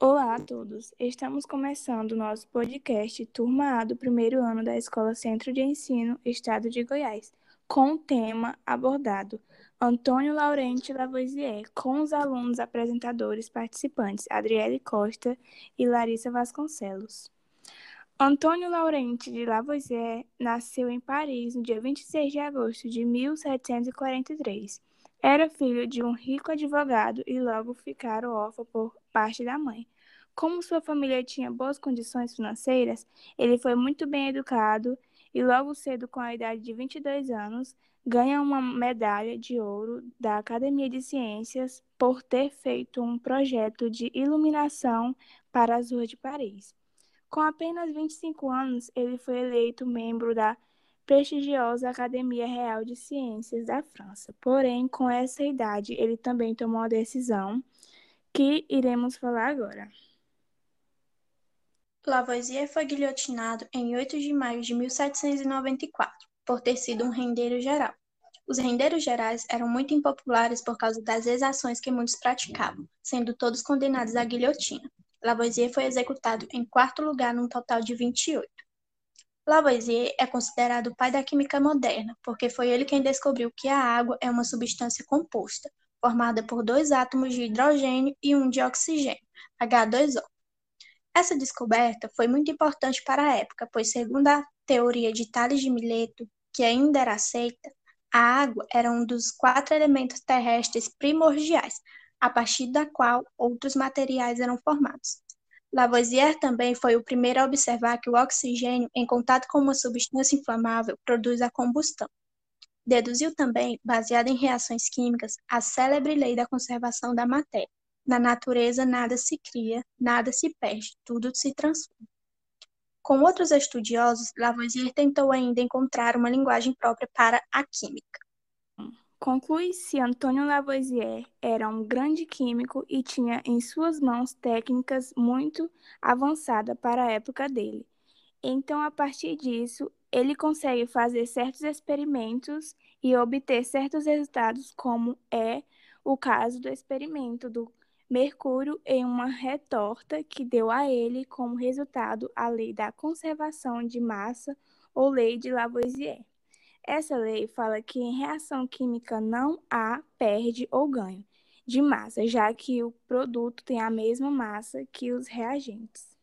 Olá a todos! Estamos começando nosso podcast Turma A do primeiro ano da Escola Centro de Ensino, Estado de Goiás, com o tema abordado Antônio Laurente Lavoisier, com os alunos apresentadores participantes Adriele Costa e Larissa Vasconcelos. Antônio Laurente de Lavoisier nasceu em Paris no dia 26 de agosto de 1743. Era filho de um rico advogado e logo ficaram órfão por parte da mãe. Como sua família tinha boas condições financeiras, ele foi muito bem educado e logo cedo, com a idade de 22 anos, ganha uma medalha de ouro da Academia de Ciências por ter feito um projeto de iluminação para as ruas de Paris. Com apenas 25 anos, ele foi eleito membro da prestigiosa Academia Real de Ciências da França. Porém, com essa idade, ele também tomou a decisão que iremos falar agora. Lavoisier foi guilhotinado em 8 de maio de 1794, por ter sido um rendeiro geral. Os rendeiros gerais eram muito impopulares por causa das exações que muitos praticavam, sendo todos condenados à guilhotina. Lavoisier foi executado em quarto lugar num total de 28. Lavoisier é considerado o pai da química moderna, porque foi ele quem descobriu que a água é uma substância composta, formada por dois átomos de hidrogênio e um de oxigênio, H2O. Essa descoberta foi muito importante para a época, pois, segundo a teoria de Tales de Mileto, que ainda era aceita, a água era um dos quatro elementos terrestres primordiais, a partir da qual outros materiais eram formados. Lavoisier também foi o primeiro a observar que o oxigênio, em contato com uma substância inflamável, produz a combustão. Deduziu também, baseado em reações químicas, a célebre lei da conservação da matéria. Na natureza nada se cria, nada se perde, tudo se transforma. Com outros estudiosos, Lavoisier tentou ainda encontrar uma linguagem própria para a química. Conclui-se Antônio Lavoisier era um grande químico e tinha em suas mãos técnicas muito avançadas para a época dele. Então, a partir disso, ele consegue fazer certos experimentos e obter certos resultados, como é o caso do experimento do mercúrio em uma retorta que deu a ele como resultado a lei da conservação de massa ou lei de Lavoisier. Essa lei fala que em reação química não há perde ou ganho de massa, já que o produto tem a mesma massa que os reagentes.